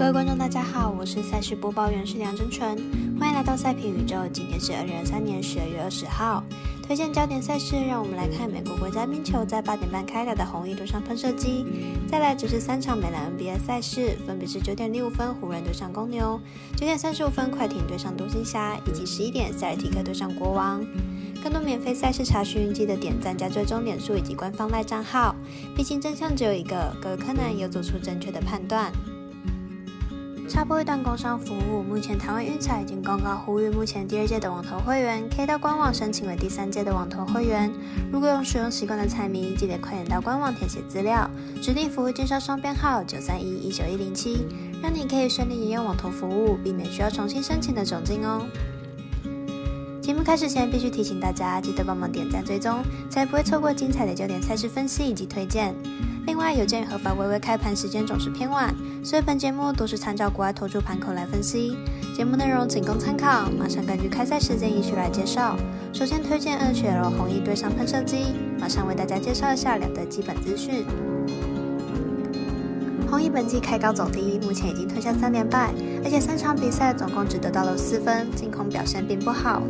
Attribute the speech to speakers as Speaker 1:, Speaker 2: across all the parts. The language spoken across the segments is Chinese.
Speaker 1: 各位观众，大家好，我是赛事播报员是梁真纯，欢迎来到赛评宇宙。今天是二零二三年十二月二十号，推荐焦点赛事，让我们来看美国国家冰球在八点半开打的红衣对上喷射机，再来就是三场美篮 NBA 赛事，分别是九点零五分湖人对上公牛，九点三十五分快艇对上独行侠，以及十一点塞尔提克对上国王。更多免费赛事查询，记得点赞加追踪点数以及官方赖账号。毕竟真相只有一个，各位柯南有做出正确的判断。插播一段工商服务，目前台湾运彩已经公告呼吁，目前第二届的网投会员可以到官网申请为第三届的网投会员。如果有使用习惯的彩迷，记得快点到官网填写资料，指定服务经销商编号九三一一九一零七，让你可以顺利营用网投服务，避免需要重新申请的窘境哦。节目开始前，必须提醒大家，记得帮忙点赞追踪，才不会错过精彩的焦点赛事分析以及推荐。另外，有鉴于合法微微开盘时间总是偏晚，所以本节目都是参照国外投注盘口来分析。节目内容仅供参考，马上根据开赛时间依序来介绍。首先推荐二血楼红衣对上喷射机，马上为大家介绍一下两队基本资讯。红衣本季开高走低，目前已经吞下三连败，而且三场比赛总共只得到了四分，进攻表现并不好。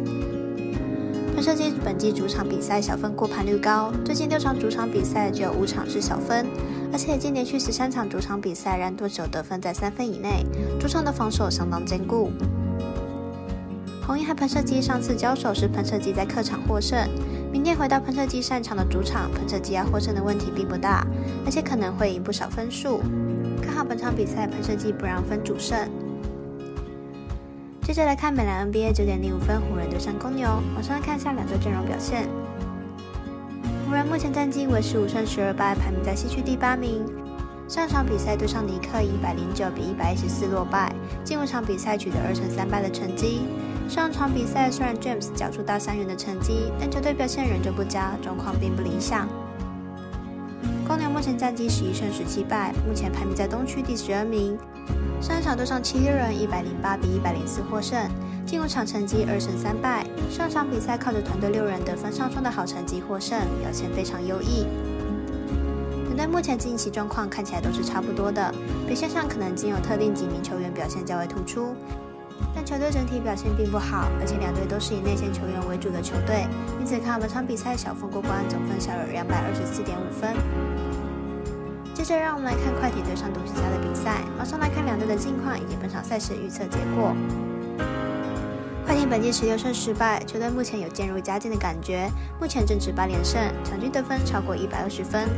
Speaker 1: 喷射机本季主场比赛小分过盘率高，最近六场主场比赛只有五场是小分，而且已经连续十三场主场比赛让对手得分在三分以内，主场的防守相当坚固。红衣和喷射机上次交手时，喷射机在客场获胜，明天回到喷射机擅长的主场，喷射机要获胜的问题并不大，而且可能会赢不少分数。看好本场比赛喷射机不让分主胜。接着来看美篮 NBA 九点零五分湖人对上公牛，马上来看一下两队阵容表现。湖人目前战绩为十五胜十二败，排名在西区第八名。上场比赛对上尼克以一百零九比一百一十四落败，近五场比赛取得二胜三败的成绩。上场比赛虽然 James 缴出大三元的成绩，但球队表现仍旧不佳，状况并不理想。公牛目前战绩十一胜十七败，目前排名在东区第十二名。上一场对上七六人，一百零八比一百零四获胜，进入场成绩二胜三败。上场比赛靠着团队六人得分上双的好成绩获胜，表现非常优异。团队目前近期状况看起来都是差不多的，表现上可能仅有特定几名球员表现较为突出，但球队整体表现并不好，而且两队都是以内线球员为主的球队，因此看本场比赛小分过关，总分小有两百二十四点五分。接着，让我们来看快艇对上独行侠的比赛。马上来看两队的近况以及本场赛事预测结果。快艇本季十六胜十败，球队目前有渐入佳境的感觉，目前正值八连胜，场均得分超过一百二十分。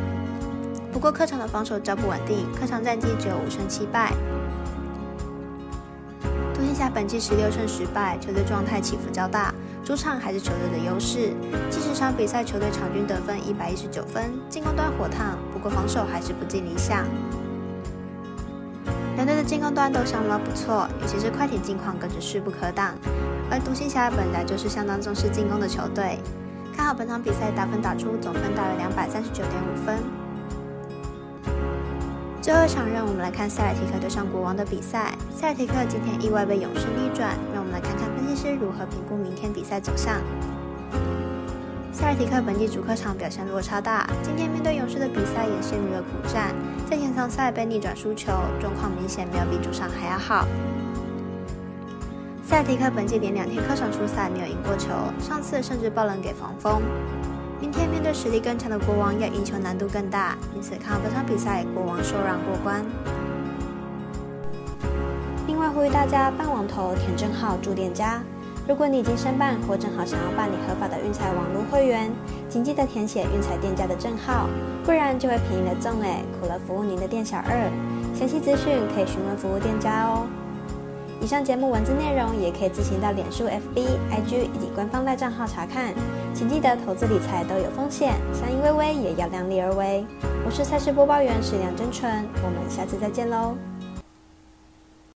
Speaker 1: 不过客场的防守较不稳定，客场战绩只有五胜七败。独行侠本季十六胜十败，球队状态起伏较大。主场还是球队的优势，近十场比赛球队场均得分一百一十九分，进攻端火烫，不过防守还是不尽理想。两队的进攻端都相当不错，尤其是快艇近况更是势不可挡。而独行侠本来就是相当重视进攻的球队，看好本场比赛打分打出总分大约两百三十九点五分。最后一场，让我们来看塞尔提克对上国王的比赛。塞尔提克今天意外被勇士逆转，让我们来看看分析师如何评估明天比赛走向。塞尔提克本季主客场表现落差大，今天面对勇士的比赛也陷入了苦战，在延长赛被逆转输球，状况明显没有比主场还要好。塞尔提克本季连两天客场出赛没有赢过球，上次甚至爆冷给防风。明天面对实力更强的国王，要赢球难度更大，因此看好本场比赛国王受让过关。另外呼吁大家办网投填证号注店家，如果你已经申办或正好想要办理合法的运彩网络会员，请记得填写运彩店家的证号，不然就会便宜了赠哎，苦了服务您的店小二。详细资讯可以询问服务店家哦。以上节目文字内容也可以自行到脸书、FB、IG 以及官方赖账号查看。请记得，投资理财都有风险，相依微微也要量力而为。我是赛事播报员史梁真纯，我们下次再见喽。